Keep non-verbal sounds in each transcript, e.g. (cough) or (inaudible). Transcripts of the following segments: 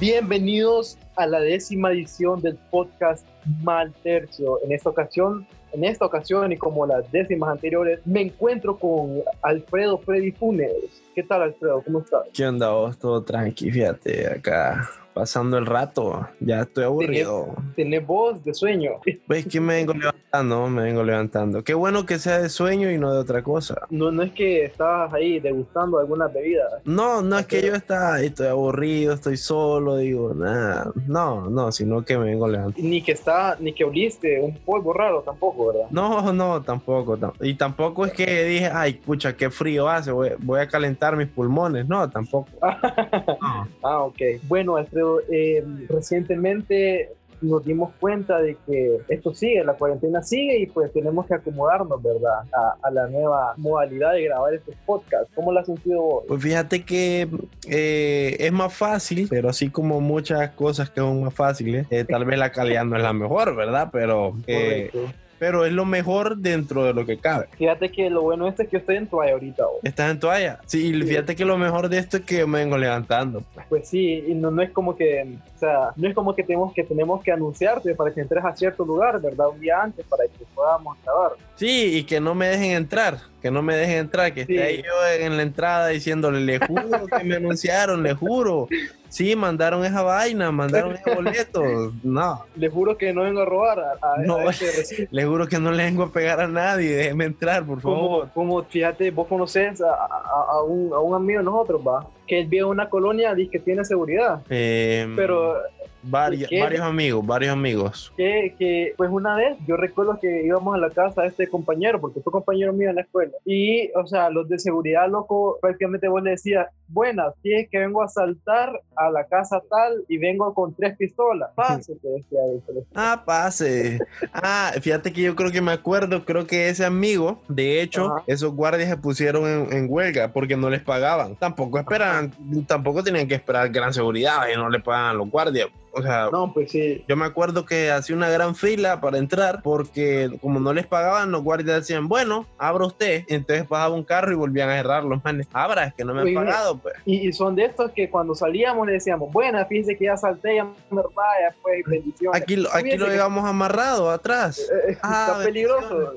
Bienvenidos a la décima edición del podcast Mal Tercio. En esta ocasión, en esta ocasión y como las décimas anteriores, me encuentro con Alfredo Freddy Funes. ¿Qué tal, Alfredo? ¿Cómo estás? ¿Qué onda vos? Todo tranqui, fíjate, acá pasando el rato. Ya estoy aburrido. Tenés voz de sueño. (laughs) Ves que me vengo levantando, me vengo levantando. Qué bueno que sea de sueño y no de otra cosa. No, no es que estabas ahí degustando algunas bebidas. No, no es que yo está ahí, estoy aburrido, estoy solo, digo, nada. No, no, sino que me vengo levantando. Ni que está, ni que oliste un polvo raro tampoco, ¿verdad? No, no, tampoco. tam- Y tampoco es que dije, ay, pucha, qué frío hace, voy, voy a calentar mis pulmones. No, tampoco. (laughs) No. Ah, ok. Bueno, Alfredo, eh, recientemente nos dimos cuenta de que esto sigue, la cuarentena sigue y pues tenemos que acomodarnos, ¿verdad? A, a la nueva modalidad de grabar estos podcasts. ¿Cómo lo has sentido vos? Pues fíjate que eh, es más fácil, pero así como muchas cosas que son más fáciles, eh, tal vez la calidad no es la mejor, ¿verdad? Pero, eh, Correcto. Pero es lo mejor dentro de lo que cabe. Fíjate que lo bueno este es que yo estoy en toalla ahorita. vos. ¿Estás en toalla? Sí, y fíjate que lo mejor de esto es que yo me vengo levantando. pues. Pues sí, y no, no es como que, o sea, no es como que tenemos que tenemos que anunciarte para que entres a cierto lugar, ¿verdad? Un día antes para que podamos grabar. Sí, y que no me dejen entrar, que no me dejen entrar, que Sí. esté ahí yo en la entrada diciéndole, le juro que me anunciaron, le juro. Sí, mandaron esa vaina, mandaron ese boleto. No, Les juro que no vengo a robar a, a- No. a este le juro que no le vengo a pegar a nadie, déjeme entrar, por favor. Como, como, fíjate, vos conoces a un, a un amigo de nosotros, va, que él vive en una colonia, dice que tiene seguridad, Eh, pero varios, amigos, varios amigos. que, que, pues una vez yo recuerdo que íbamos a la casa de este compañero, porque fue compañero mío en la escuela, y, o sea, los de seguridad, loco, prácticamente vos le decías, buenas, sí, es que vengo a saltar a la casa tal y vengo con tres pistolas, pase, te decía. Ah, pase. Ah, fíjate que yo creo que me acuerdo, creo que ese amigo, de hecho, Ajá. esos guardias se pusieron en, en huelga porque no les pagaban. Tampoco esperaban, tampoco tenían que esperar gran seguridad y no le pagaban los guardias. O sea, No, pues sí, yo me acuerdo que hacía una gran fila para entrar porque como no les pagaban, los guardias decían, bueno, abra usted. Entonces pasaba un carro y volvían a cerrar los manes. Abra, es que no me han pagado, pues. y, y son de estos que cuando salíamos le decíamos, buenas, fíjese que ya salté, ya me vaya, pues, bendiciones. Aquí, aquí lo que- llevamos amarrado atrás. Eh, Ah, está peligroso.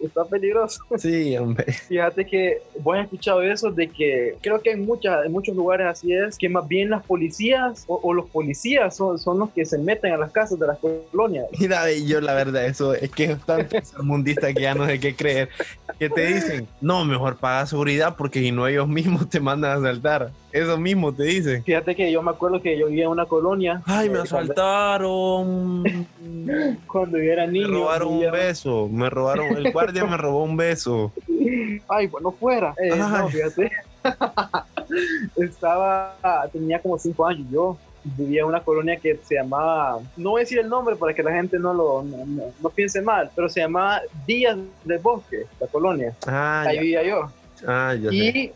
Está peligroso. (laughs) Sí, hombre. Fíjate que vos has escuchado eso de que creo que en, muchas, en muchos lugares así es, que más bien las policías o, o los policías son, son los que se meten a las casas de las colonias. Mira, y yo la verdad, eso es que es tan mundista que ya no sé qué creer. Que te dicen, no, mejor paga seguridad porque si no ellos mismos te mandan a asaltar. Eso mismo te dicen. Fíjate que yo me acuerdo que yo vivía en una colonia. Ay, me eh, cuando, asaltaron. (laughs) cuando yo era Me niño. robaron un beso. Me robaron, el (laughs) guardia me robó un beso. Ay, bueno, fuera. Eh, no, fíjate. (laughs) Estaba, tenía como cinco años yo. Vivía en una colonia que se llamaba, no voy a decir el nombre para que la gente no lo no, no- no piense mal, pero se llamaba Díaz del Bosque, la colonia. Ah, Ahí ya, vivía yo. ah, ya sé.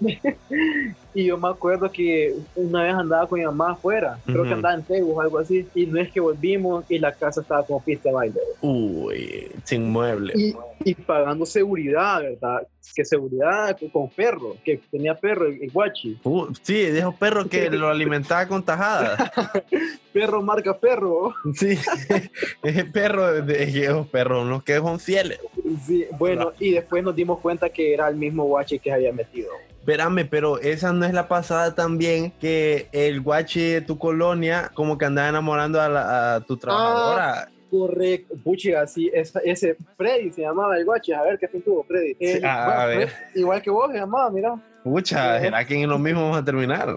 Y, yo me acuerdo que una vez andaba con mi mamá afuera, creo que andaba en Tegu o algo así, y no es que volvimos y la casa estaba como pista de baile. Uy, sin mueble. Y, y pagando seguridad, ¿verdad? Que seguridad con, perro, que tenía perro, el, el guachi. Uh, sí, de esos perros que lo alimentaba con tajadas. (laughs) Perro marca perro. Sí, (laughs) ese perro, de esos perros, los que son fieles. Sí, bueno, y después nos dimos cuenta que era el mismo guachi que se había metido. Espérame, pero esa no es la pasada también que el guachi de tu colonia como que andaba enamorando a, la- a tu trabajadora. Correcto, puchiga, sí, esa- ese Freddy se llamaba el guachi, a ver qué fin tuvo Freddy. Sí, Eh, a- bueno, a ver. Fred- igual que vos se llamaba, mira. Pucha, ¿será que en lo mismo vamos a terminar?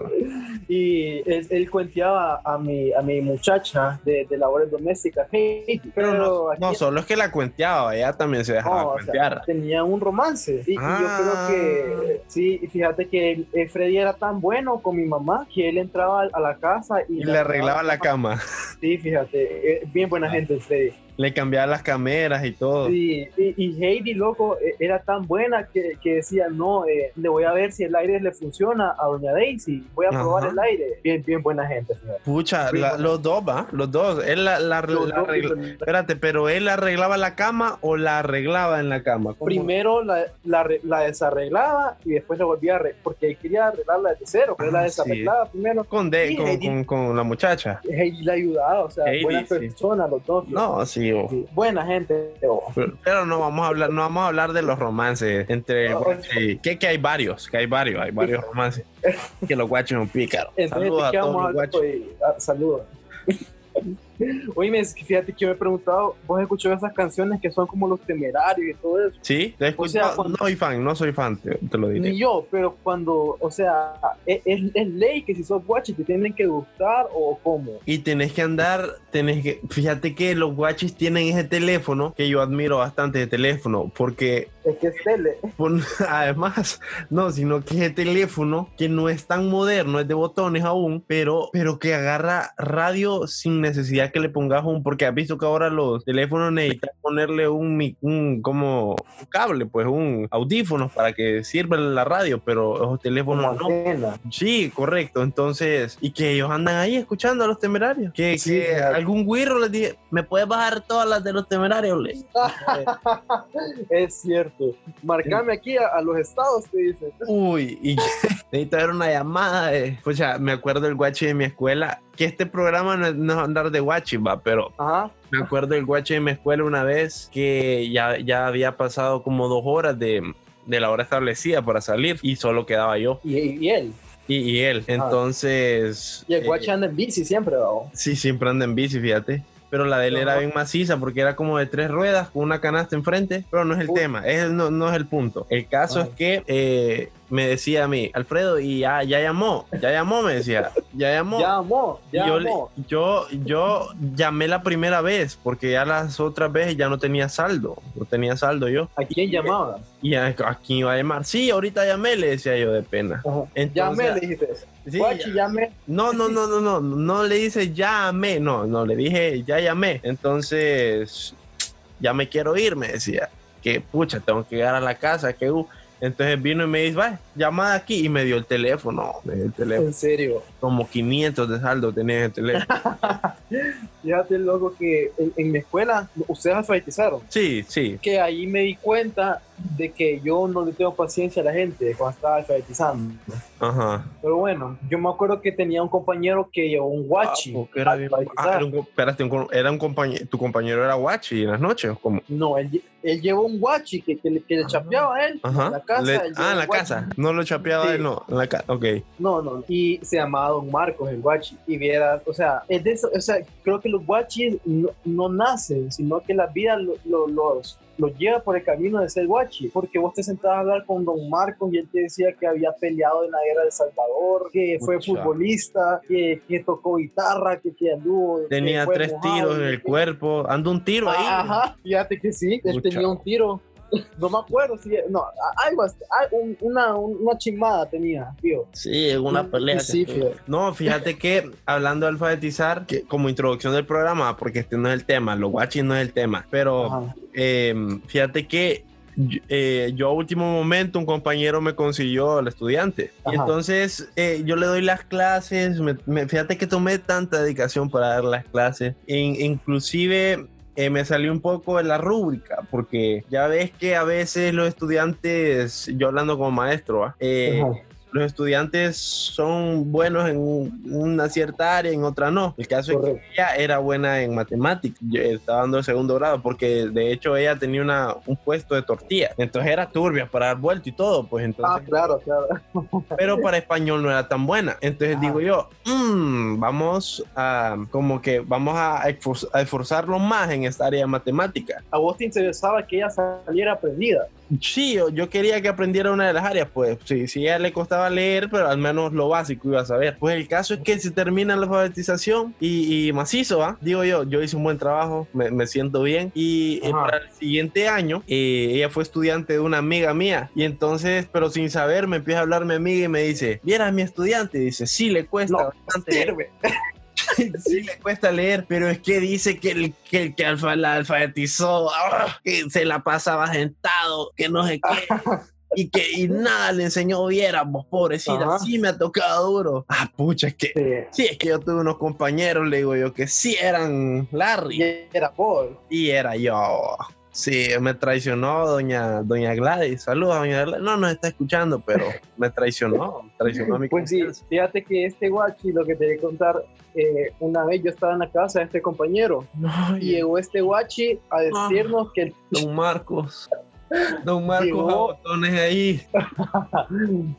Y él, él cuenteaba a mi, a mi muchacha de, de labores domésticas, hey, pero, no, no, solo es que la cuenteaba, ella también se dejaba No, o sea, cuentear. tenía un romance. Y, y Ah. yo creo que, sí, y fíjate que Freddy era tan bueno con mi mamá que él entraba a la casa y, y le arreglaba la cama, Sí, fíjate, eh, bien buena gente el Freddy. Le cambiaba las cameras y todo. Sí, y, y Heidi, loco, eh, era tan buena que, que decía, no, eh, le voy a ver si el aire le funciona a doña Daisy, voy a probar al aire. Bien, bien buena gente, señor. Pucha, la- buena. los dos, va, los dos. Él la, la- Los la dos, arregla- bien- Espérate, pero él arreglaba la cama o la arreglaba en la cama. ¿Cómo? Primero la, la, arre- la desarreglaba y después la volvía a arreglar, porque él quería arreglarla desde cero, pero Ah, la sí. desarreglaba primero. con, de, Sí, con, Heidi. con, con la muchacha. Heidi le ayudaba, o sea, Heidi, buenas sí. personas los dos. No, sí, Sí, buena gente. oh. pero, pero no vamos a hablar, no vamos a hablar de los romances entre No, guache y- que, que hay varios, que hay varios, hay varios romances. (laughs) que los guaches son pícaros. Entonces, Saludos ¿de a todos vamos a los hoy? Ah, Saludos. Oye, fíjate que yo me he preguntado, ¿vos escuchado esas canciones que son como los temerarios y todo eso? Sí, O sea, cuando- No soy fan, no soy fan, te, te lo diré. Ni yo, pero cuando, o sea, ¿es, es- ley que si sos guachi te tienen que gustar o cómo? Y tenés que andar, tenés que, fíjate que los guachis tienen ese teléfono que yo admiro bastante de teléfono, porque Es que es tele. pon- (laughs) además, no, sino que ese teléfono que no es tan moderno, es de botones aún, pero, pero que agarra radio sin necesidad que le pongas un, porque has visto que ahora los teléfonos necesitan ponerle un, un como un cable, pues un audífono para que sirva la radio, pero los teléfonos no. antena. Sí, correcto. Entonces, y que ellos andan ahí escuchando a los temerarios. Que, Sí, que claro. algún güirro les dije, ¿me puedes bajar todas las de los temerarios? (laughs) Es cierto. Marcame aquí a, a los estados, te dicen. Uy, y (laughs) necesito ver una llamada. De... Ya, me acuerdo del guachi de mi escuela, que este programa no es, no es andar de guachi, va, pero Ajá. me acuerdo del guachi de mi escuela una vez que ya, ya había pasado como dos horas de, de la hora establecida para salir y solo quedaba yo Y, y él. y, y él. Entonces... Y el eh, guachi anda en bici siempre, ¿no? Sí, siempre anda en bici, fíjate. Pero la de él era bien maciza porque era como de tres ruedas con una canasta enfrente. Pero no es el tema, es, no, no es el punto. El caso es que eh, me decía a mí, Alfredo, y ya, ya llamó, ya llamó, me decía, ya llamó. Ya amó, Y ya yo, le- amó. yo, yo llamé la primera vez porque ya las otras veces ya no tenía saldo, no tenía saldo yo. ¿A quién llamaba? Y a, a quién iba a llamar. Sí, ahorita llamé, le decía yo de pena. Entonces- Llamé, le dijiste. Sí, guachi, llamé. no, no, no, no, no, no le dice ya llamé, no, no, le dije ya llamé. Entonces, ya me quiero ir, me decía. Que pucha, tengo que llegar a la casa, que uh. Entonces vino y me dice, va, llamada aquí y me dio el teléfono, me dio el teléfono. En serio. Como 500 de saldo tenía el teléfono. (laughs) Fíjate, loco, que en, en mi escuela ustedes alfabetizaron. Sí, sí. Que ahí me di cuenta de que yo no le tengo paciencia a la gente cuando estaba alfabetizando. Ajá. Pero bueno, yo me acuerdo que tenía un compañero que llevó un guachi. Ah, era, ah, era un, espérate, un era un compañero, tu compañero era guachi en las noches, ¿o ¿cómo? No, él, él llevó un guachi que, que, le- que le chapeaba a él. Ajá. En la casa. Le- ah, en la guachi. casa. No lo chapeaba Sí. no. En la casa. Ok. No, no, y se llamaba Don Marcos, el guachi. Y viera, o sea, es de eso, o sea, creo que los guachis no, no nacen, sino que la vida lo- lo- los, los lleva por el camino de ser guachi. Porque vos te sentabas a hablar con Don Marcos y él te decía que había peleado en la guerra de Salvador, que fue futbolista, que, que tocó guitarra, que, que anduvo. que Tenía fue tres mojado, tiros en que- el cuerpo. Anda un tiro ahí. Ajá, fíjate que sí, él Pucha. tenía un tiro. No me acuerdo si, no, algo, así, un- una, una chimada tenía, tío. Sí, una pelea. Sí, que-. No, fíjate que hablando de alfabetizar, que como introducción del programa, porque este no es el tema, los guachis no es el tema, pero eh, fíjate que yo, eh, yo a último momento un compañero me consiguió al estudiante. Y Ajá. entonces eh, yo le doy las clases, me- me- fíjate que tomé tanta dedicación para dar las clases, In- inclusive... eh, me salió un poco de la rúbrica, porque ya ves que a veces los estudiantes, yo hablando como maestro. Eh. Los estudiantes son buenos en un- una cierta área, en otra no. El caso es Correcto. que ella era buena en matemáticas, yo estaba dando el segundo grado, porque de hecho ella tenía una, un puesto de tortilla, entonces era turbia para dar vuelto y todo, pues Ah, entonces, claro, claro. pero para español no era tan buena. Entonces Ajá. digo yo, "Mm, vamos a, como que vamos a, esfor- a esforzarlo más en esta área de matemática. A vos te interesaba que ella saliera aprendida. Sí, yo, quería que aprendiera una de las áreas, pues sí, sí, a ella le costaba leer, pero al menos lo básico iba a saber. Pues el caso es que se termina la alfabetización y, y macizo, ¿ah? Digo yo, yo hice un buen trabajo, me, me siento bien. Y eh, para el siguiente año, eh, ella fue estudiante de una amiga mía. Y entonces, pero sin saber, me empieza a hablar mi amiga y me dice, ¿vieras mi estudiante? Y dice, sí, le cuesta No, bastante leer, Sirve. (laughs) sí le cuesta leer, pero es que dice que el que, el que alfa, la alfabetizó, ah, que se la pasaba sentado, que no sé qué. y que y nada le enseñó viéramos, pobrecita, Ajá. sí me ha tocado duro. Ah, pucha, es que Sí. sí, es que yo tuve unos compañeros, le digo yo, que sí eran Y Larry era Paul. y era yo. Sí, me traicionó doña, doña Gladys. Saludos, doña Gladys. No nos está escuchando, pero me traicionó. Traicionó mi Pues sí, fíjate que este guachi, lo que te voy a contar, eh, una vez yo estaba en la casa de este compañero No, y llegó este guachi a decirnos que el (laughs) Don Marcos. Don Marcos Llegó- a botones ahí. (laughs)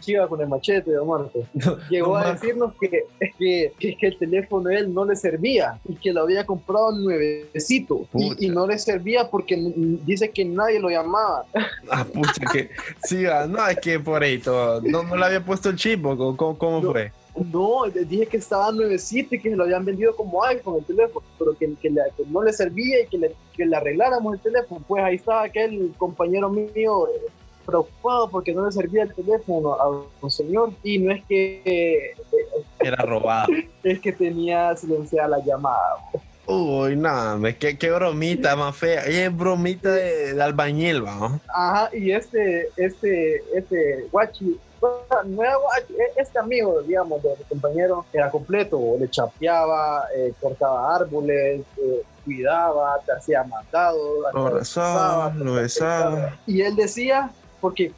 chiva con el machete de Marco. (laughs) Llegó Don a Marcos. decirnos que, que, que, que el teléfono de él no le servía y que lo había comprado nuevecito y, no le servía porque dice que nadie lo llamaba. Ah, pucha, que. Sí, ah, no, es que por ahí todo. No, no le había puesto el chip, ¿o ¿cómo, cómo, cómo No. fue? No, dije que estaba nuevecito y que se lo habían vendido como iPhone el teléfono, pero que, que, le- que no le servía y que le, que le arregláramos el teléfono. Pues ahí estaba aquel compañero mío eh, preocupado porque no le servía el teléfono a un señor y no es que eh, Era robado. (laughs) es que tenía silenciada la llamada. Uy, nada, qué, qué bromita más fea. Es bromita de, de albañil, ¿va? Ajá, y este, este, este guachi, bueno, no era guachi, e- este amigo, digamos, de mi compañero, era completo, le chapeaba, eh, cortaba árboles, eh, cuidaba, te hacía mandado, Lo rezaba, lo besaba. y él decía, porque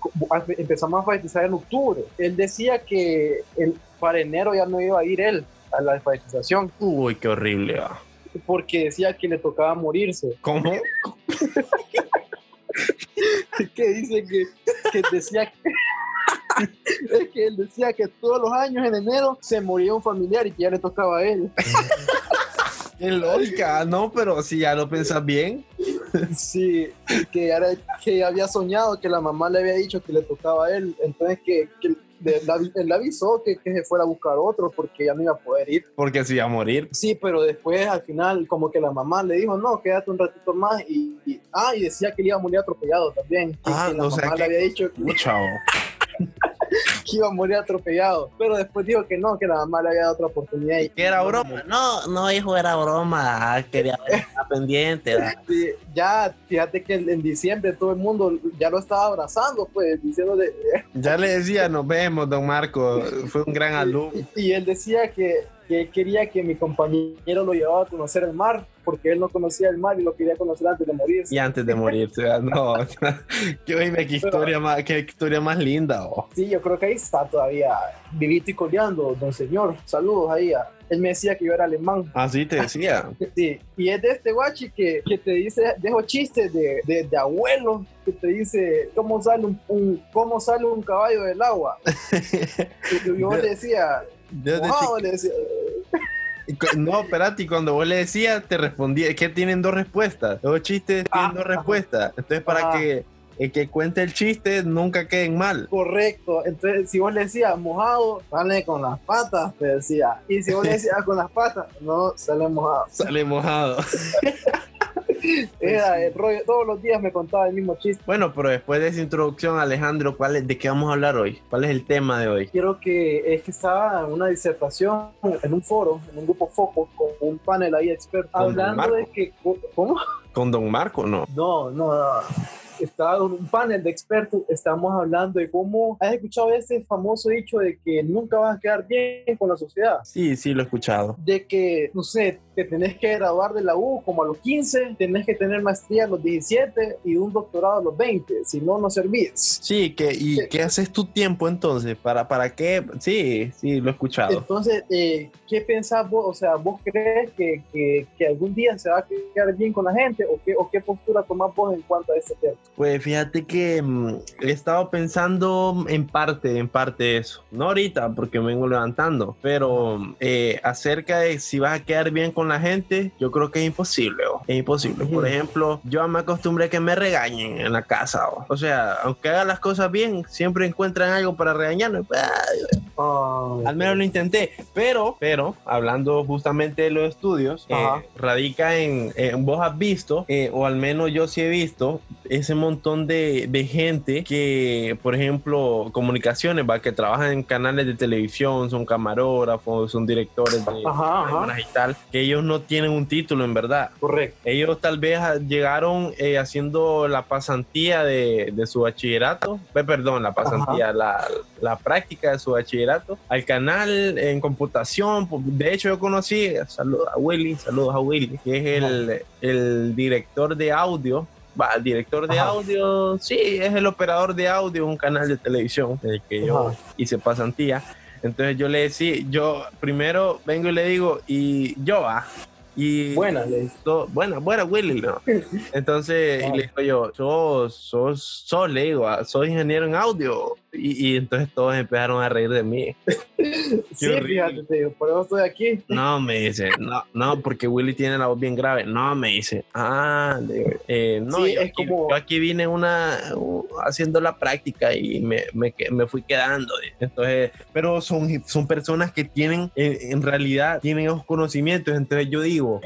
empezamos a alfabetizar en octubre, él decía que el, para enero ya no iba a ir él a la alfabetización, Uy, qué horrible, ¿va? porque decía que le tocaba morirse. ¿Cómo? (laughs) que dice que, que decía que, es que él decía que todos los años en enero se moría un familiar y que ya le tocaba a él. (laughs) Qué lógica, no, pero si ya lo pensás bien. Sí, que, era- que había soñado que la mamá le había dicho que le tocaba a él, entonces que, que le, la- él le avisó que, que se fuera a buscar otro porque ya no iba a poder ir. Porque se iba a morir. Sí, pero después al final como que la mamá le dijo, no, quédate un ratito más y, y- ah, y decía que él iba a morir atropellado también. Ah, que la o sea mamá que- le había dicho que, Chao. (laughs) que iba a morir atropellado, pero después dijo que no, que la mamá le había dado otra oportunidad. Y, Que era broma. No, no, hijo, era broma. Ah, Quería (laughs) estar pendiente. Sí, ya, fíjate que en, en diciembre todo el mundo ya lo estaba abrazando, pues, diciéndole, (laughs) Ya le decía, nos vemos, don Marco. Fue un gran alumno. y él decía que, que él quería que mi compañero lo llevaba a conocer el mar, porque él no conocía el mar y lo quería conocer antes de morirse. Y antes de morirse, no. oíme, (laughs) qué historia más, qué historia más linda. oh. Sí, yo creo que ahí está todavía vivito y coleando, don señor. Saludos ahí. a- Él me decía que yo era alemán. Así te decía. (laughs) Sí, y es de este guachi que, que te dice, dejo chistes de, de, de abuelo, que te dice cómo sale un, un- cómo sale un caballo del agua. (laughs) Y yo, yo le decía, Desde "Mojado", le decía, No, espérate, y cuando vos le decías, te respondía, es que tienen dos respuestas. Los chistes tienen Ah, dos respuestas. Entonces, para Ah. que el que cuente el chiste nunca queden mal. correcto. Entonces, si vos le decías mojado, sale con las patas, te decía. Y si vos le decías con las patas, no, sale mojado. Sale mojado. (laughs) (laughs) Era el rollo, todos los días me contaba el mismo chiste. Bueno, pero después de esa introducción, Alejandro, ¿cuál es, ¿de qué vamos a hablar hoy? ¿Cuál es el tema de hoy? Quiero que es que estaba en una disertación en un foro, en un grupo foco, con un panel ahí experto, ¿Con hablando de que, ¿cómo? ¿Con Don Marco no? No, no, no. Estaba en un panel de expertos, estamos hablando de cómo, ¿has escuchado ese famoso dicho de que nunca vas a quedar bien con la sociedad? Sí, sí, lo he escuchado. De que, no sé, te tenés que graduar de la U como a los 15, tenés que tener maestría a los 17 y un doctorado a los 20, si no, no servís. Sí, que, ¿y qué haces tu tiempo entonces? ¿Para, ¿Para qué? Sí, sí, lo he escuchado. Entonces, eh, ¿qué pensás vos? O sea, ¿vos crees que, que, que algún día se va a quedar bien con la gente o qué, o qué postura tomás vos en cuanto a este tema? Pues fíjate que mm, he estado pensando en parte, en parte eso. No ahorita, porque me vengo levantando, pero eh, acerca de si vas a quedar bien con la gente, yo creo que es imposible. oh. Es imposible. Por ejemplo, yo me acostumbré a que me regañen en la casa. oh. O sea, aunque haga las cosas bien, siempre encuentran algo para regañarme. Ay, Al menos lo intenté, pero, pero, hablando justamente de los estudios, eh, radica en, vos has visto, eh, o al menos yo sí he visto, ese montón de, de, gente que, por ejemplo, comunicaciones, va, que trabajan en canales de televisión, son camarógrafos, son directores de cámaras y tal, que ellos no tienen un título en verdad. Correcto. Ellos tal vez llegaron eh, haciendo la pasantía de, de su bachillerato, perdón, la pasantía, la, la práctica de su bachillerato al canal en computación. De hecho, yo conocí, saludos a Willy, saludos a Willy, que es el, el director de audio va, el director de audio, sí, es el operador de audio, un canal de televisión en el que yo hice pasantía. Entonces yo le decía, yo primero vengo y le digo, y yo, ah, y buena, le buena, buena, Willy, ¿no? (laughs) Entonces le digo yo, sos, sos, sos, le digo, ah, soy ingeniero en audio. Y, entonces todos empezaron a reír de mí. (laughs) sí, fíjate, por eso estoy aquí. No, me dice, no, no, porque Willy tiene la voz bien grave. No, me dice, ah, eh, no, yo, es aquí, como... yo, aquí, vine una, haciendo la práctica y me, me, me, fui quedando. Entonces, pero son, son personas que tienen, en, realidad, tienen esos conocimientos. Entonces yo digo,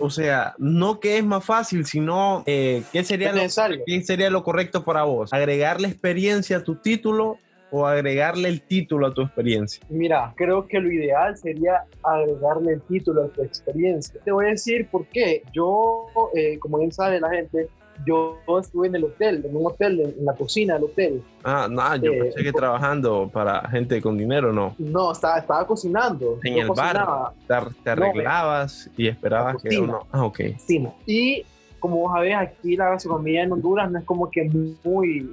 o sea, no que es más fácil, sino eh, ¿qué, sería lo, ¿qué sería lo correcto para vos? ¿Agregarle experiencia a tu título o agregarle el título a tu experiencia? Mira, creo que lo ideal sería agregarle el título a tu experiencia. Te voy a decir por qué. Yo, eh, como bien sabe la gente, yo estuve en el hotel, en un hotel, en la cocina del hotel. Ah, no, yo eh, pensé que trabajando para gente con dinero, ¿no? No, estaba, estaba cocinando. En el bar, te, arreglabas y esperabas que uno... Ah, ok. Y como vos sabés, aquí la gastronomía en Honduras no es como que muy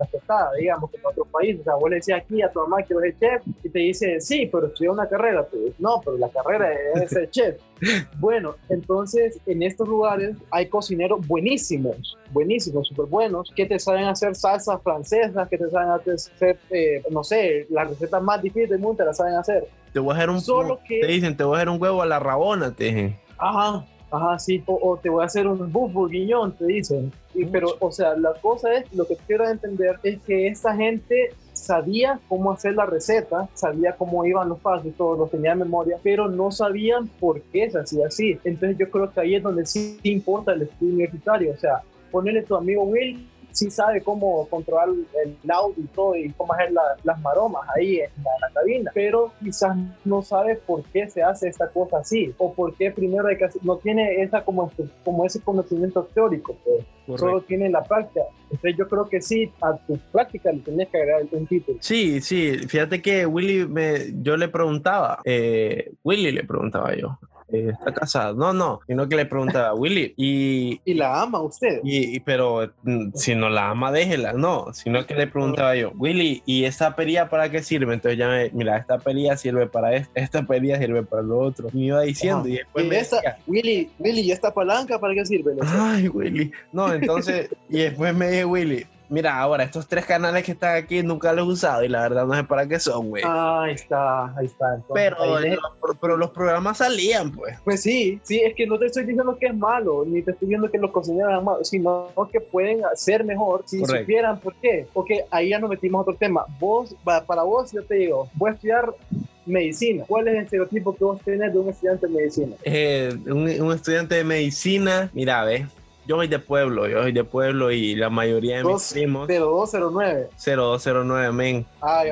aceptada, digamos, que en otros países. O sea, vos le decías aquí a tu mamá que eres chef y te dice, sí, pero estudió una carrera. Pues, no, pero la carrera es (laughs) ser chef. Bueno, entonces en estos lugares hay cocineros buenísimos, buenísimos, súper buenos, que te saben hacer salsas francesas, que te saben hacer, eh, no sé, las recetas más difíciles del mundo te las saben hacer. Te voy a hacer un, Solo que... te dicen, te voy a hacer un huevo a la rabona, te dicen. Ajá, Ajá, sí, o, te voy a hacer un buff bourguignon, te dicen. Y, pero, o sea, la cosa es, lo que quiero entender es que esta gente sabía cómo hacer la receta, sabía cómo iban los pasos y todo, lo tenía en memoria, pero no sabían por qué se hacía así. Entonces yo creo que ahí es donde sí importa el estudio universitario, o sea, ponerle a tu amigo Will sí sabe cómo controlar el audio y todo y cómo hacer las maromas ahí en la, cabina, pero quizás no sabe por qué se hace esta cosa así o por qué primero hay que no tiene esa como, como ese conocimiento teórico, pues. solo tiene la práctica. Entonces yo creo que sí, a tu práctica le tenés que agregar un título. Sí, sí, fíjate que Willy, me, yo le preguntaba, eh, Willy le preguntaba yo, eh, está casada. No, no, sino que le preguntaba a (laughs) Willy. Y, ¿Y la ama usted? Y, pero mm, si no la ama, déjela. No, sino que le preguntaba yo, Willy, ¿y esta perilla para qué sirve? Entonces ya me, mira, esta perilla sirve para esto, esta perilla sirve para lo otro. Y me iba diciendo. Y después me Willy, Willy, ¿y esta palanca para qué sirve? Ay, Willy. No, entonces, y después me dije, Willy, Mira, ahora estos tres canales que están aquí nunca los he usado y la verdad no sé para qué son, güey. Ah, ahí está, ahí está. pero, pero los programas salían, pues. Pues sí, sí, es que no te estoy diciendo que es malo, ni te estoy diciendo que los cocineros son malos, sino que pueden ser mejor si supieran por qué. Porque ahí ya nos metimos a otro tema. Vos, para vos, yo te digo, voy a estudiar medicina. ¿Cuál es el estereotipo que vos tenés de un estudiante de medicina? Eh, un, un, estudiante de medicina, mira, ve, yo soy de pueblo, yo soy de pueblo y la mayoría de mis primos. 0209. 0209, men. Ah,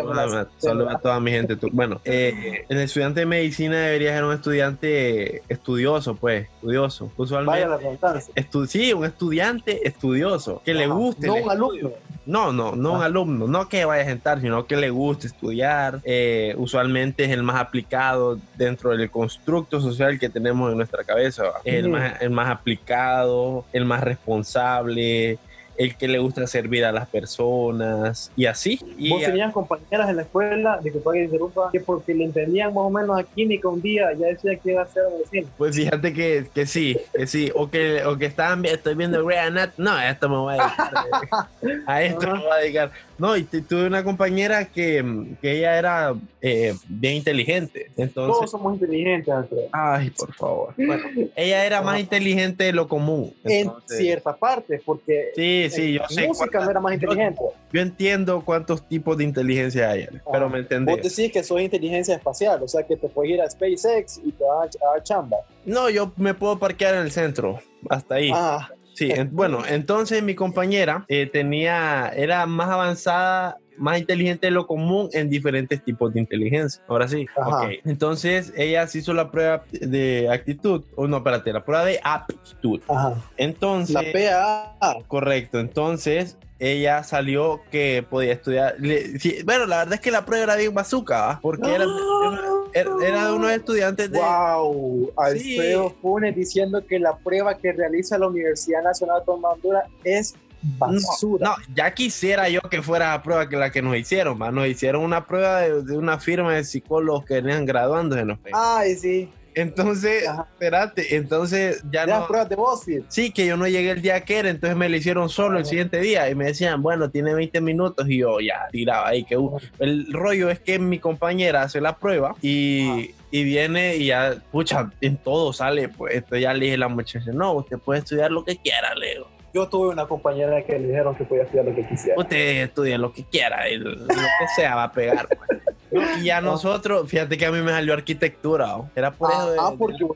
Saludos a toda mi gente. Bueno, eh, el estudiante de medicina debería ser un estudiante estudioso, pues, estudioso. Usualmente. Vaya la sí, un estudiante estudioso, que le guste. No un alumno. No, no, no un ah. alumno, no que vaya a sentar, sino que le guste estudiar. Eh, usualmente es el más aplicado dentro del constructo social que tenemos en nuestra cabeza. Es el, más, el más aplicado, el más responsable, el que le gusta servir a las personas y así. Y ¿Vos tenías compañeras en la escuela, disculpa que interrumpa, que porque le entendían más o menos a química un día ya decía que iba a ser medicina? Pues fíjate que, que sí, que sí, o que, o que estaban, estoy viendo Grey no, a esto me voy a dedicar, (laughs) a esto me voy a dedicar. No, y tuve una compañera que, que ella era eh, bien inteligente. Entonces, Todos somos inteligentes, Andrés. Ay, por favor. Bueno, ella era más inteligente de lo común. Entonces, en cierta parte, porque sí, sí, yo sé. música no era más inteligente. Yo, yo, entiendo cuántos tipos de inteligencia hay, pero me entendés. Vos decís que sos inteligencia espacial, o sea que te puedes ir a SpaceX y te vas a, a chamba. No, yo me puedo parquear en el centro, hasta ahí. Ah. Sí, en, bueno, entonces mi compañera eh, tenía, era más avanzada más inteligente de lo común en diferentes tipos de inteligencia. Ahora sí. Okay. Entonces ella se hizo la prueba de actitud, o no, espérate, la prueba de aptitud. Ajá. Entonces. La PA. Correcto. Entonces ella salió que podía estudiar. Le, sí, bueno, la verdad es que la prueba era bien bazooka, ¿va? porque era, era, era, de unos estudiantes de. ¡Wow! Alfredo sí. Funes diciendo que la prueba que realiza la Universidad Nacional de Honduras es basura. No, no, ya quisiera yo que fuera la prueba que la que nos hicieron, ¿va? nos hicieron una prueba de, de, una firma de psicólogos que venían graduándose. ¿no? Ay, sí. Entonces, Ajá. espérate, entonces ya ¿Ya no. pruebas de BuzzFeed? Sí, que yo no llegué el día que era, entonces me lo hicieron solo Ajá. el siguiente día y me decían, bueno, tiene 20 minutos y yo ya tiraba ahí que uh. el rollo es que mi compañera hace la prueba y, y viene y ya, pucha, en todo sale, pues entonces ya le dije a la muchacha, no, usted puede estudiar lo que quiera, Leo. Yo tuve una compañera que le dijeron que podía estudiar lo que quisiera. Usted estudia lo que quiera, lo que sea va a pegar. Pues. Y a nosotros, fíjate que a mí me salió arquitectura, ¿o? era por ah, eso. De, ah, porque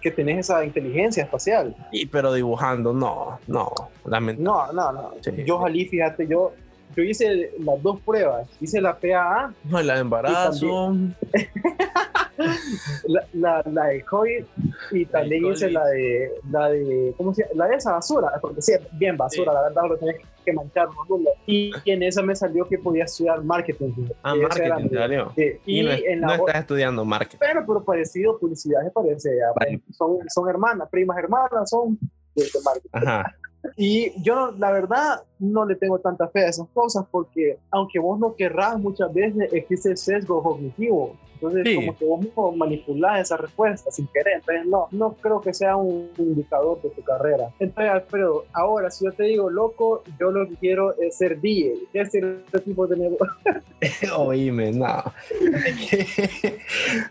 que tenés esa inteligencia espacial. Sí, pero dibujando, no, no. No, no, no. Sí. Yo salí, fíjate, yo, yo hice las dos pruebas. Hice la PAA. No, la de embarazo. (laughs) la, la, la, de COVID y también la hice la de, la de, ¿cómo se llama? La de esa basura, porque sí, bien basura, sí. la verdad lo tenía que manchar no y, y, en esa me salió que podía estudiar marketing. Ah, marketing, salió. Sí. Y, y, no, en la, no estás estudiando marketing. Pero, pero parecido, publicidad se parece, vale. son, son hermanas, primas hermanas, son de, de marketing. Ajá. Y yo, la verdad, no le tengo tanta fe a esas cosas porque, aunque vos no querrás, muchas veces existe el sesgo cognitivo. Entonces, sí. como que vos mismo manipulás esa respuesta sin querer. Entonces, no, no creo que sea un indicador de tu carrera. Entonces, Alfredo, ahora, si yo te digo loco, yo lo que quiero es ser DJ. ¿Qué es este tipo de negocio? (laughs) (laughs) Oíme, no.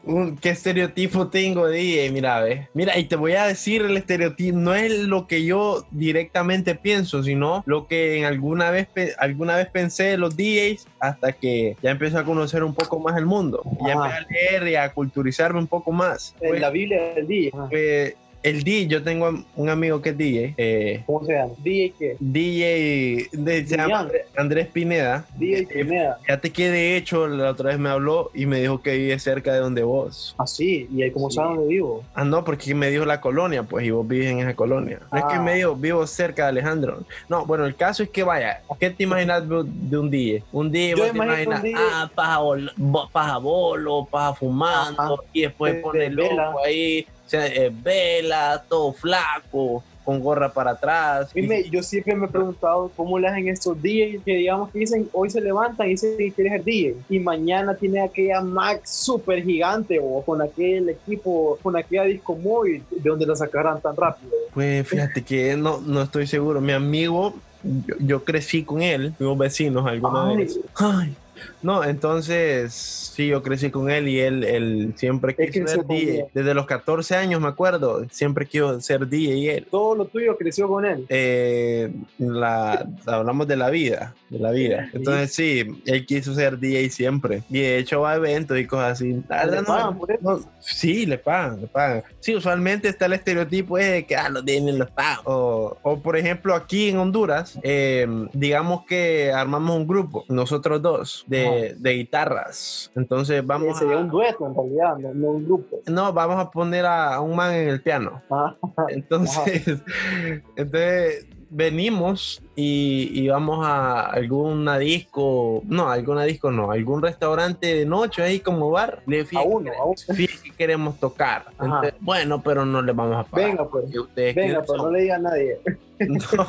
(laughs) ¿Qué estereotipo tengo de DJ? Mira, ve. Mira, y te voy a decir el estereotipo. No es lo que yo directamente pienso, sino lo que en alguna vez, alguna vez pensé de los DJs hasta que ya empecé a conocer un poco más el mundo. Ya empecé a leer y a culturizarme un poco más. En la Biblia del DJ. Eh, el DJ, yo tengo un amigo que es DJ. Eh, ¿Cómo se llama? ¿DJ qué? DJ, de, se llama Andrés Pineda. DJ Pineda. Fíjate que de hecho la otra vez me habló y me dijo que vive cerca de donde vos. Ah, sí, y ahí cómo sí. sabe dónde vivo. Ah, no, porque me dijo la colonia, pues, y vos vives en esa colonia. No ah. es que me dijo, vivo cerca de Alejandro. No, bueno, el caso es que vaya, ¿qué te imaginas de un DJ? Un DJ, Yo vos te imaginas, ah, paja, bol, paja bolo, paja fumando, Ajá. y después pone loco ahí o sea, eh, vela, todo flaco, con gorra para atrás. Dime, yo siempre me he preguntado cómo le hacen estos DJs que digamos que dicen, hoy se levantan y dicen que quieren ser DJ y mañana tiene aquella Mac súper gigante o con aquel equipo, con aquella disco móvil, ¿de dónde la sacarán tan rápido? Pues fíjate que no, no estoy seguro. Mi amigo, yo, yo crecí con él, fuimos vecinos alguna vez. Ay, no, entonces sí, yo crecí con él y él, él siempre quiso ser DJ. Desde los 14 años, me acuerdo, siempre quiso ser DJ y él. ¿Todo lo tuyo creció con él? Eh, la, hablamos de la vida, de la vida. Entonces sí, él quiso ser DJ siempre. Y de hecho va a eventos y cosas así. ¿Le pagan por eso? No, sí, le pagan, le pagan. Sí, usualmente está el estereotipo de que ah, los DJ los pagan. O, o, por ejemplo, aquí en Honduras, eh, digamos que armamos un grupo, nosotros dos, de, de guitarras. Entonces vamos. Sería a... un dueto en realidad, no, no, un grupo. No, vamos a poner a, un man en el piano. Ah, (laughs) entonces, entonces venimos y, y, vamos a alguna disco, no, alguna disco no, algún restaurante de noche ahí como bar. Le a uno, a uno. que queremos tocar. Entonces, bueno, pero no le vamos a pagar. Venga, pues. Venga, pues no le diga a nadie. (laughs) No.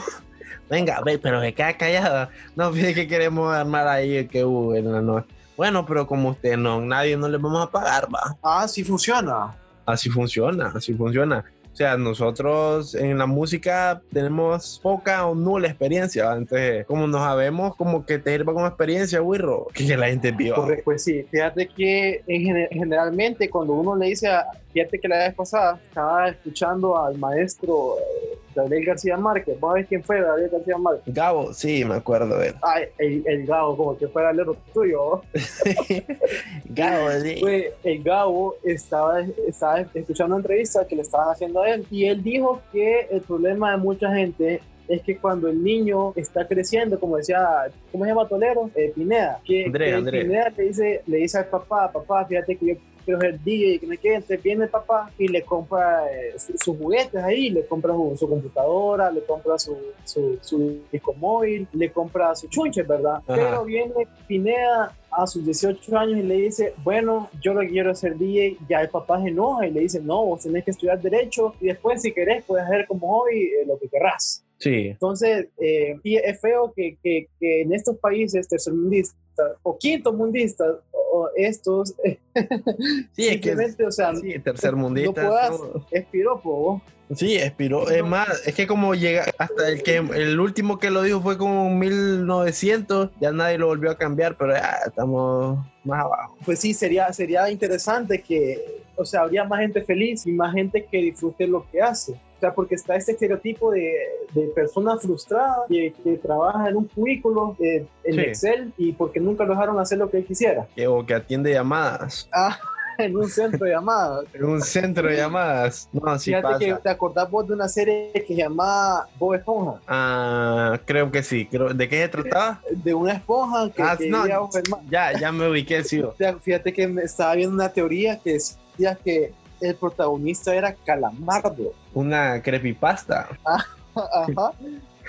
Venga, ve, pero se queda callada. No, (laughs) fíjate que queremos armar ahí que hubo en la noche. Bueno, pero como usted no, nadie no le vamos a pagar, va. Ah, sí funciona. Así funciona, así funciona. O sea, nosotros en la música tenemos poca o nula experiencia. Entonces, como nos sabemos, como que te sirva como experiencia, Wirro, que la gente vio. Pues sí, fíjate que generalmente cuando uno le dice, a, fíjate que la vez pasada estaba escuchando al maestro eh, Gabriel García Márquez. ¿Vos sabés quién fue Gabriel García Márquez? Gabo, sí, me acuerdo de él. Ay, el, el Gabo, como que fuera el otro tuyo. (laughs) Gabo, sí. Fue, el Gabo estaba, estaba escuchando una entrevista que le estaban haciendo a él y él dijo que el problema de mucha gente es que cuando el niño está creciendo, como decía, ¿cómo se llama Tolero? Eh, Pineda. Que, André, Pineda le dice, le dice al papá, papá, fíjate que yo quiero ser DJ, que me quede, entonces viene el papá y le compra eh, sus juguetes ahí, le compra su, computadora, le compra su, su, disco móvil, le compra su chunche, ¿verdad? Pero viene Pineda a sus 18 años y le dice, bueno, yo lo quiero hacer DJ, ya el papá se enoja y le dice, no, vos tenés que estudiar derecho y después si querés puedes hacer como hobby eh, lo que querrás. Sí. Entonces, eh, es feo que, que, que, en estos países tercermundistas o quinto mundistas o estos (laughs) sí, es que, o sea, sí, tercermundistas no puedas, es piropo Sí, expiró. Es más, es que como llega hasta el que el último que lo dijo fue como 1900, ya nadie lo volvió a cambiar, pero ya estamos más abajo. Pues sí, sería, sería interesante que, o sea, habría más gente feliz y más gente que disfrute lo que hace. O sea, porque está este estereotipo de, de persona frustrada que, que, trabaja en un cubículo eh, en Excel y porque nunca lo dejaron hacer lo que él quisiera. o que atiende llamadas. (laughs) Ah. en un centro de llamadas. En un centro de llamadas. No, sí Fíjate pasa. que te acordás vos de una serie que se llamaba Bob Esponja. Ah, creo que sí. ¿De qué se trataba? De una esponja que, ah, no, ya, ya me ubiqué, sí. (laughs) Fíjate que me estaba viendo una teoría que decía que el protagonista era Calamardo. Una creepypasta. Ajá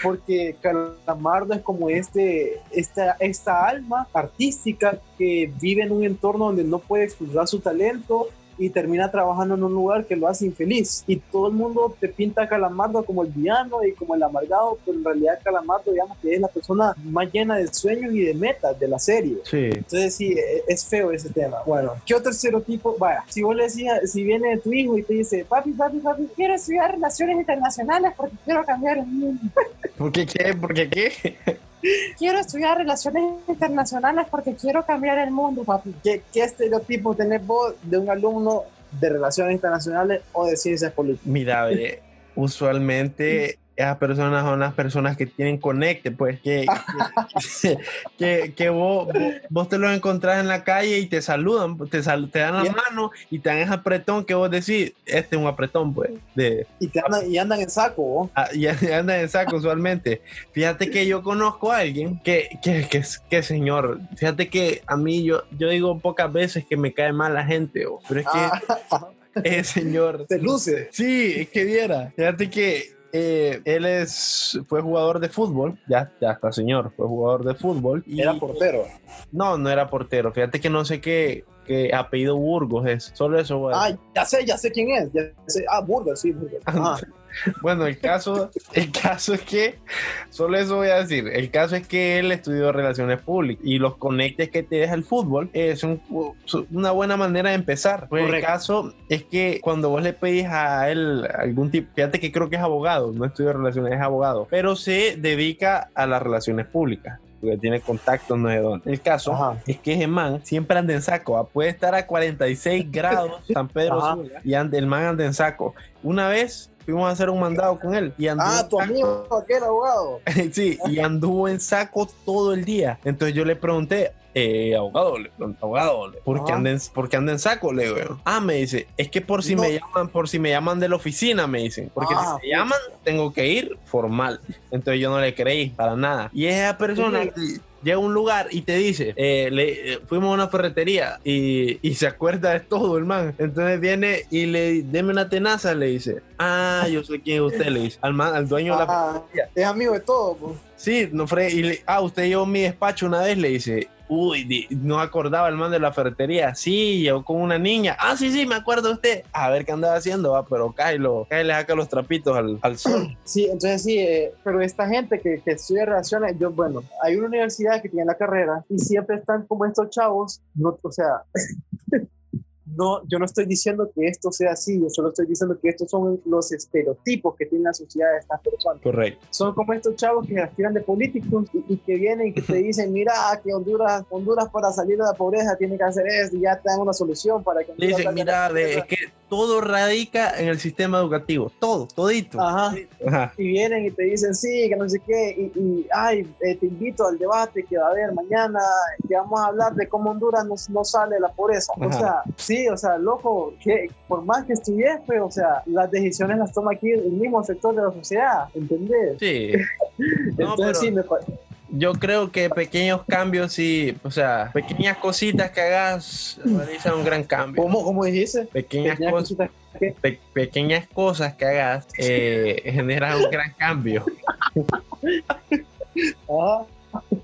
porque Calamardo es como este, esta, esta alma artística que vive en un entorno donde no puede explorar su talento y termina trabajando en un lugar que lo hace infeliz. Y todo el mundo te pinta a Calamardo como el villano y como el amargado, pero en realidad Calamardo, digamos que es la persona más llena de sueños y de metas de la serie. Sí. Entonces sí, e, es feo ese tema. Bueno, ¿qué otro estereotipo? Vaya, si vos le decías, si viene tu hijo y te dice, papi, papi, papi, quiero estudiar relaciones internacionales porque quiero cambiar el mundo. ¿Por qué qué? ¿Por qué qué? Quiero estudiar relaciones internacionales porque quiero cambiar el mundo, papi. ¿Qué, qué estereotipo tenés vos de un alumno de relaciones internacionales o de ciencias políticas? Mira, usualmente esas personas son las personas que tienen conecte, pues, que, que, (laughs) que, vos, vos, te los encontrás en la calle y te saludan, te, te dan la mano y te dan ese apretón que vos decís, este es un apretón, pues. De, y, te andan, y andan en saco. Ah, y andan en saco usualmente. Fíjate que yo conozco a alguien que, que, que, que, señor, fíjate que a mí yo, yo digo pocas veces que me cae mal la gente, pero es que... Ah. Eh, señor. (laughs) Se luce. Sí, es que viera. Fíjate que eh, él es, fue jugador de fútbol, ya, ya está señor, fue jugador de fútbol. Y, ¿Era portero? No, no era portero. Fíjate que no sé qué, qué apellido Burgos es. Solo eso. Ah, ya sé, ya sé quién es. Ah, Burgos, sí, Burgos. (laughs) Ah. Bueno, el caso, el caso es que, solo eso voy a decir, el caso es que él estudió relaciones públicas y los conectes que te deja el fútbol es una buena manera de empezar. Pues el caso es que cuando vos le pedís a él algún tipo, fíjate que creo que es abogado, no estudió relaciones, es abogado, pero se dedica a las relaciones públicas porque tiene contactos no sé dónde. El caso es que ese man siempre anda en saco, puede estar a 46 (laughs) grados San Pedro y el man anda en saco. Una vez fuimos a hacer un mandado con él. Y ah, tu amigo, aquel abogado. (laughs) sí, y anduvo en saco todo el día. Entonces yo le pregunté, eh, abogado, le abogado, ¿por qué, anda en, ¿por anda en saco? Le digo, ah, me dice, es que por si me llaman, por si me llaman de la oficina, me dicen, porque si ah, me llaman, tengo que ir formal. Entonces yo no le creí para nada. Y esa persona, llega a un lugar y te dice, eh, le, eh, fuimos a una ferretería y, y, se acuerda de todo el man. Entonces viene y le deme una tenaza, le dice, ah, yo sé quién es usted, le dice, al, man, al dueño de la ah, ferretería. Es amigo de todo, pues. Sí, no fue, y le, ah, usted llevó mi despacho una vez, le dice, Uy, no acordaba el man de la ferretería. Sí, llegó con una niña. Ah, sí, sí, me acuerdo usted. A ver qué andaba haciendo, va, pero Kylo, le saca los trapitos al, al, sol. (clears throat) Sí, entonces sí, eh, pero esta gente que, que, estudia relaciones, yo, bueno, hay una universidad que tiene la carrera y siempre están como estos chavos, no, o sea, (laughs) no, yo no estoy diciendo que esto sea así, yo solo estoy diciendo que estos son los estereotipos que tiene la sociedad de estas personas. Correcto. Son como estos chavos que aspiran de políticos y, y que vienen y que te (laughs) dicen, mira, que Honduras, Honduras para salir de la pobreza tiene que hacer esto y ya te dan una solución para que... Le dicen, mira, ve, es que todo radica en el sistema educativo, todo, todito. Ajá. Ajá. Y vienen y te dicen, sí, que no sé qué, y, y ay, eh, te invito al debate que va a haber mañana, que vamos a hablar de cómo Honduras no, no sale de la pobreza. O Ajá. sea, sí, o sea, loco, que por más que estudies, pues, o sea, las decisiones las toma aquí el mismo sector de la sociedad, ¿entendés? Sí. (laughs) No, Entonces, pero- sí, me pa- Yo creo que pequeños cambios, sí, o sea, pequeñas cositas que hagas realizan un gran cambio. ¿cómo, cómo dijiste? Pequeñas, Pequeñas cosas, cositas pe- pequeñas cosas que hagas (laughs) eh, generan un gran cambio. Ajá.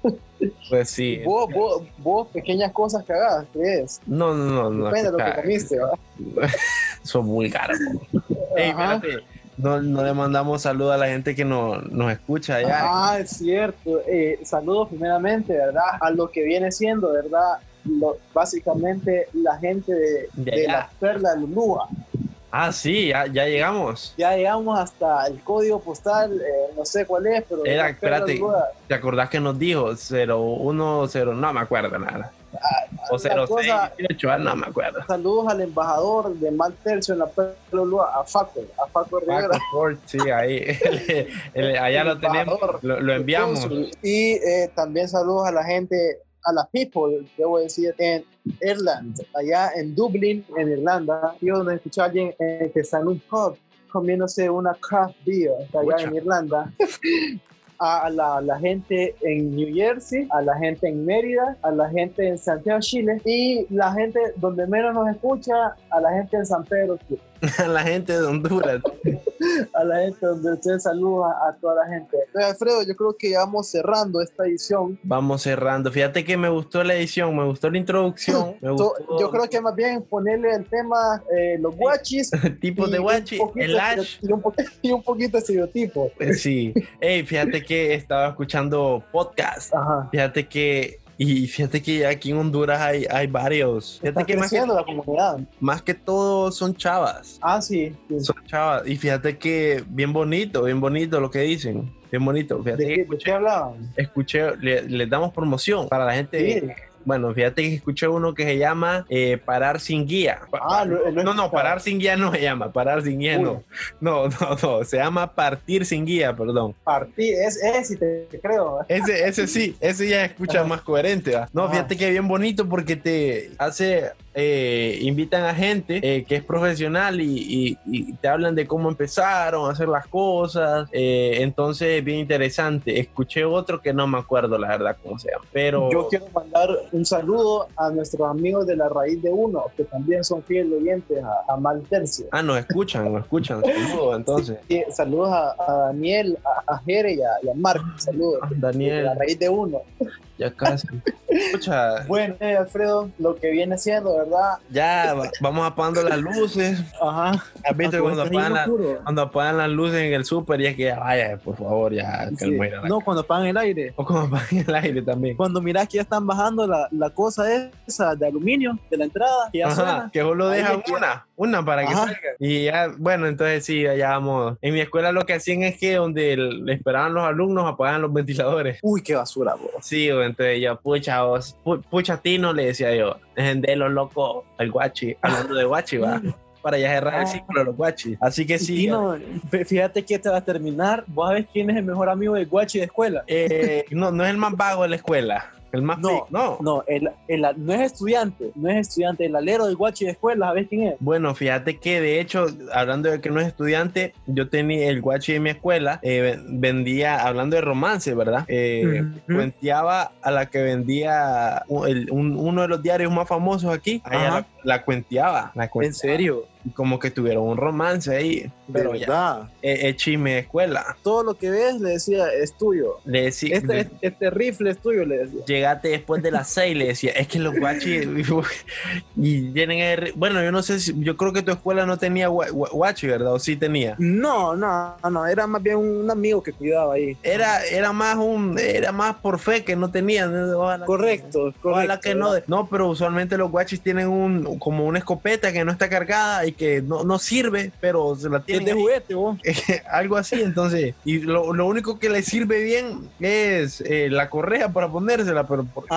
(laughs) Pues sí. Vos, vos, vos, pequeñas cosas que hagas, ¿qué es? No, no, no, no. Depende de lo que ah, comiste, ¿verdad? (laughs) Son vulgar. Ey, Ajá. espérate. No, no le mandamos saludos a la gente que no, nos escucha allá. Ah, es cierto. Eh, saludos primeramente, ¿verdad? A lo que viene siendo, ¿verdad? Lo- básicamente la gente de, De de la Perla de Lulúa. Ah, sí, ya, ya llegamos. Ya llegamos hasta el código postal, eh, no sé cuál es, pero... Era, espérate. ¿Te acordás que nos dijo 010? No me acuerdo nada. O la cosa- 0618, ah, no me acuerdo. Saludos al embajador de Mal Tercio en la Lulúa, a Faco, a Faco Rivera. Ford, sí, ahí. (laughs) (laughs) El- el- allá lo tenemos, lo, lo enviamos. Y eh, también saludos a la gente, a la people, debo decir, en Irland, allá en Dublín, en Irlanda. Yo me escuché a alguien eh, que está en un pub comiéndose una craft beer allá Pucha. en Irlanda. A la, la gente en New Jersey, a la gente en Mérida, a la gente en Santiago, Chile y la gente donde menos nos escucha, a la gente en San Pedro, Chile. (laughs) A la gente de Honduras. (laughs) a la gente donde usted saluda a toda la gente. Alfredo, yo creo que ya vamos cerrando esta edición Vamos cerrando. Fíjate que me gustó la edición, me gustó la introducción. (laughs) Me gustó yo creo que más bien ponerle el tema eh, los guachis tipos de un guachi, poquito el ash. y un, po- y un poquito de estereotipo. Pues sí. Ey, fíjate que estaba escuchando podcast. Ajá. Fíjate que. Y fíjate que aquí en Honduras hay, hay varios. Fíjate Está que más, que la comunidad. más que todo son chavas. Ah, sí. sí. Son chavas. Y fíjate que bien bonito, bien bonito lo que dicen. Bien bonito. Fíjate ¿De qué hablaban? escuché, le- les damos promoción para la gente. Sí. Bueno, fíjate que escuché uno que se llama eh, Parar sin guía. Ah, no, no, escuchado. parar sin guía no se llama, parar sin guía no. No, no, no, se llama partir sin guía, perdón. Partir, es, es, si te, creo. Ese, ese sí, ese ya escucha más coherente. ¿va? No, fíjate que bien bonito porque te hace, eh, invitan a gente eh, que es profesional y, y- y te hablan de cómo empezaron a hacer las cosas. eh, entonces, bien interesante. Escuché otro que no me acuerdo la verdad cómo se llama, pero Yo quiero mandar un saludo a nuestros amigos de la raíz de uno, que también son fieles oyentes a, a Mal Tercio. ah, nos escuchan, nos escuchan. (laughs) Saludos, entonces. Saludos a, a Daniel, a, a Jere y a, y a Mark. Saludos. De la Daniel, raíz de uno. Ya casi. Bueno, eh, Alfredo, lo que viene siendo, ¿verdad? ya va- vamos apagando las luces. Ajá. ¿Has visto Aunque cuando estés bien apagan, la- cuando apagan las luces en el súper y es que, vaya, por favor, ya, Sí. calma, No, cuando apagan el aire. O como apagan el aire también. Cuando miras que ya están bajando la, la cosa esa de aluminio de la entrada, que ya Ajá, suena. que solo que- una, una para que salga. Y ya, bueno, entonces sí, allá vamos. En mi escuela lo que hacían es que donde el- le esperaban los alumnos apagaban los ventiladores. Uy, qué basura, bro. Sí, o entonces yo, pucha, vos, pu- pucha tino, le decía yo, dejen de los locos al guachi, hablando de guachi, va. (laughs) Para ya cerrar el Ah. ciclo de los guachis. Así que sí. Tino, fí- fíjate que te va a terminar. Vos sabés quién es el mejor amigo del guachi de escuela. eh, no, no es el más vago de la escuela. El más No, no. No, el, el- no es estudiante, no es estudiante, el alero del guachi de escuela, ¿sabés quién es? Bueno, fíjate que de hecho, hablando de que no es estudiante, yo tenía el guachi de mi escuela, eh, vendía, hablando de romance, ¿verdad? Eh. Cuenteaba a la que vendía un- el- un- uno de los diarios más famosos aquí, ella la, la cuenteaba. La cuenteaba. serio? Como que tuvieron un romance ahí. Pero ya, es, es chisme de escuela. Todo lo que ves le decía es tuyo. Le decía, Este, este rifle es tuyo, le decía. Llegaste después de las seis, le decía, es que los guachis (laughs) y tienen el- bueno, yo no sé si, yo creo que tu escuela no tenía gua- gua- guachi, ¿verdad? O sí tenía. No, no, no, era más bien un amigo que cuidaba ahí. Era, era más un, era más por fe que no tenían. Correcto, correcto. Ojalá que no. No, pero usualmente los guachis tienen un, como una escopeta que no está cargada y que no, no sirve, pero se la Es tienen de juguete, vos. (laughs) algo así, entonces, y lo, lo único que le sirve bien es eh, la correa para ponérsela, pero porque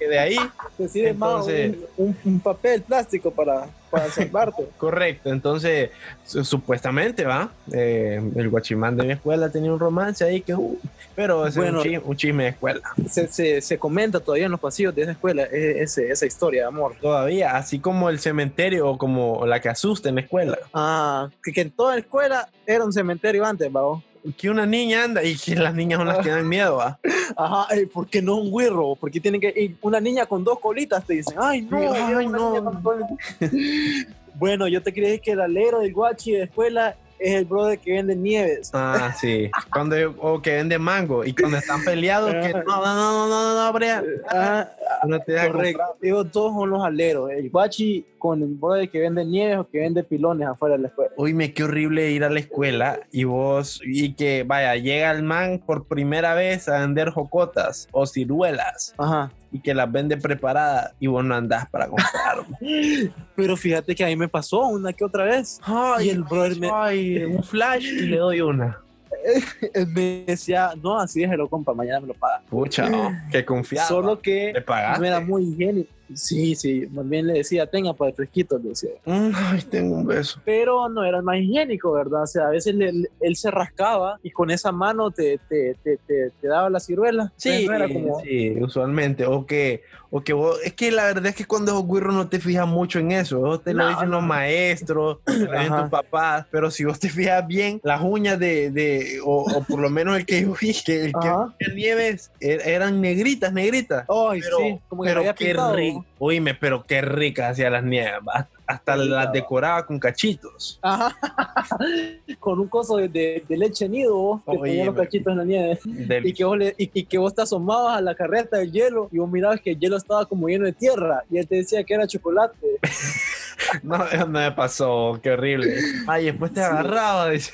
de ahí, Te sirve Entonces- más un, un- un papel plástico para, para salvarte. (laughs) correcto, entonces, su- supuestamente, va, Eh, el guachimán de mi escuela tenía un romance ahí que, uh, pero ese Bueno. es un, chi- un chisme de escuela, se, se, se comenta todavía en los pasillos de esa escuela e- ese- esa historia de amor. todavía, así como el cementerio o como la que asusta en la escuela, Ah, que, que en toda la escuela era un cementerio antes, ¿va? Que una niña anda y que las niñas son las que dan miedo, va. Ajá, ey, ¿por qué no un güirro? Porque tienen que ir una niña con dos colitas, te dicen. Ay, no, ay, no. niña con dos colitas". (laughs) bueno, yo te creí que el alero del guachi de escuela es el brother que vende nieves. Ah, (laughs) sí. Cuando o que vende mango y cuando están peleados que no, no, no, no, no, no, Brea, Ah, no te correcto. Ellos todos son los aleros. El guachi con el brother que vende nieves o que vende pilones afuera de la escuela. Oíme, qué horrible ir a la escuela y vos, y que vaya, llega el man por primera vez a vender jocotas o ciruelas Ajá. y que las vende preparadas y vos no andás para comprar. (laughs) Pero fíjate que a mí me pasó una que otra vez. ay, Y el brother me- ay, un flash y le doy una. (laughs) Me decía, no, así déjelo, compa, mañana me lo paga. Pucha, no, qué confiado. Solo que le pagaste. no era muy higiénico. Sí, sí, más bien le decía, tenga para el fresquito, le decía. Ay, tengo un beso. Pero no era el más higiénico, ¿verdad? O sea, a veces le- le- él se rascaba y con esa mano te, te, te, te, te daba la ciruela. Sí, no era como, sí, usualmente. O que, o que vos, es que la verdad es que cuando es guirro no te fijas mucho en eso. Vos te lo No, dicen no. los maestros, te lo dicen tus papás, pero si vos te fijas bien, las uñas de, de o, o por lo menos el que (laughs) yo vi, que el que nieves, er- eran negritas, negritas. Ay, Pero, sí, como que pero qué pintado. Rico, oíme, pero qué ricas hacía las nieves. Hasta las decoraba con cachitos. Ajá. (laughs) con un coso de, de, de leche nido, vos, que tenía los cachitos en la nieve. Del- Y que, vos le- y, y que vos te asomabas a la carreta del hielo y vos mirabas que el hielo estaba como lleno de tierra y él te decía que era chocolate. (laughs) (laughs) No, no me pasó, qué horrible. Ay, después te Sí. agarraba. dice.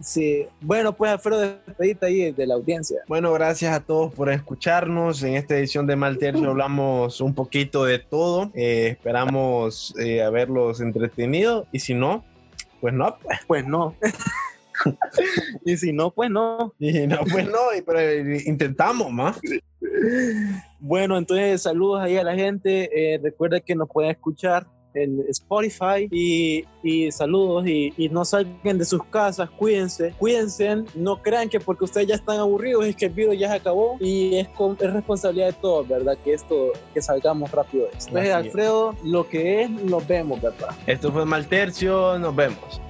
Sí. Bueno, pues Alfredo, despedite ahí de la audiencia. Bueno, gracias a todos por escucharnos. En esta edición de Maltercio hablamos un poquito de todo. Eh, esperamos eh, haberlos entretenido. Y si no, pues no. pues. Pues no. y si no, pues no. Y no, pues no. Pero eh, intentamos más. Bueno, entonces saludos ahí a la gente. Eh, recuerda que nos pueden escuchar en Spotify y, y saludos y, y no salgan de sus casas, cuídense, cuídense, no crean que porque ustedes ya están aburridos es que el virus ya se acabó y es, con- es responsabilidad de todos, ¿verdad? Que esto, que salgamos rápido de esto. Entonces. Alfredo, lo que es, nos vemos, ¿verdad? Esto fue Maltercio. Nos vemos.